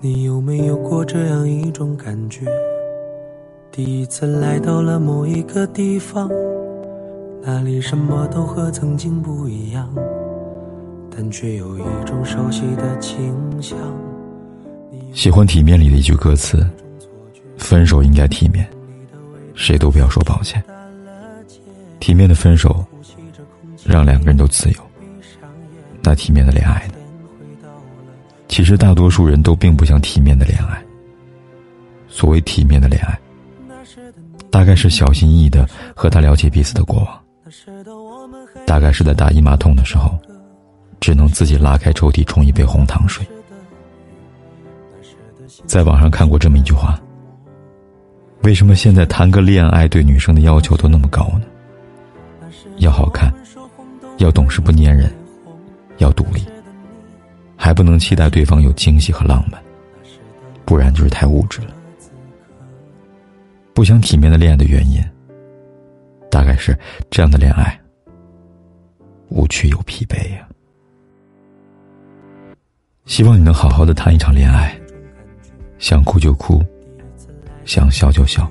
你有没有过这样一种感觉？第一次来到了某一个地方，那里什么都和曾经不一样，但却有一种熟悉的清香。喜欢《体面》里的一句歌词：“分手应该体面，谁都不要说抱歉。”体面的分手，让两个人都自由。那体面的恋爱呢？其实大多数人都并不想体面的恋爱。所谓体面的恋爱，大概是小心翼翼的和他了解彼此的过往，大概是在大姨妈痛的时候，只能自己拉开抽屉冲一杯红糖水。在网上看过这么一句话：为什么现在谈个恋爱对女生的要求都那么高呢？要好看，要懂事不粘人，要独立。还不能期待对方有惊喜和浪漫，不然就是太物质了。不想体面的恋爱的原因，大概是这样的恋爱无趣又疲惫呀。希望你能好好的谈一场恋爱，想哭就哭，想笑就笑，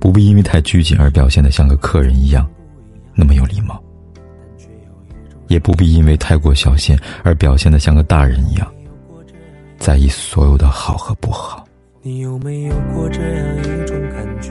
不必因为太拘谨而表现的像个客人一样，那么有礼貌。也不必因为太过小心而表现的像个大人一样，在意所有的好和不好。你有没有过这样一种感觉？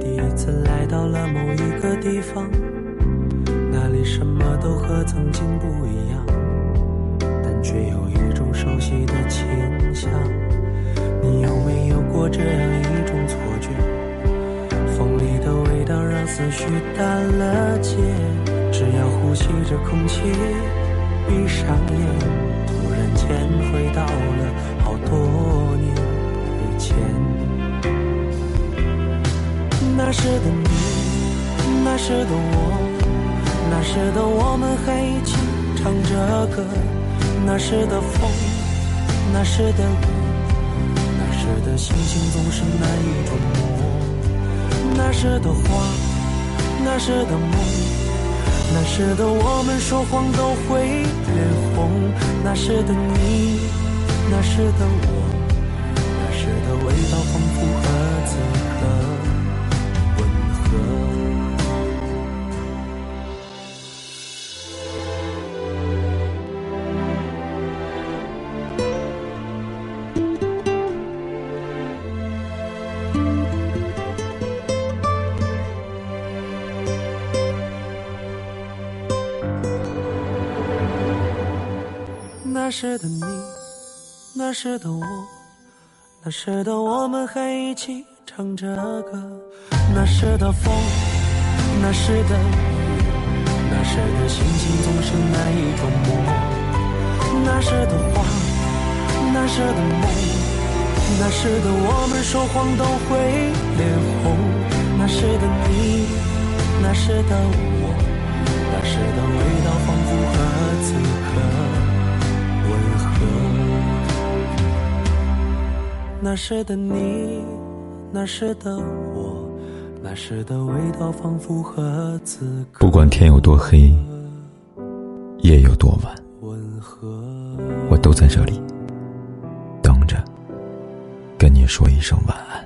第一次来到了某一个地方，那里什么都和曾经不一样，但却有思绪淡了结。只要呼吸着空气，闭上眼，突然间回到了好多年以前。那时的你，那时的我，那时的我们还一起唱着歌。那时的风，那时的雨，那时的心情总是难以捉摸。那时的花，那时的梦。那时的我们说谎都会脸红，那时的你，那时的我，那时的味道仿佛那时的你，那时的我，那时的我们还一起唱着歌。那时的风，那时的雨，那时的心情总是难以捉摸。那时的花，那时的梦，那时的我们说谎都会脸红。那时的你，那时的我，那时的味道仿佛和此刻。那时的你，那时的我，那时的味道仿佛和此刻。不管天有多黑，夜有多晚，我都在这里等着，跟你说一声晚安。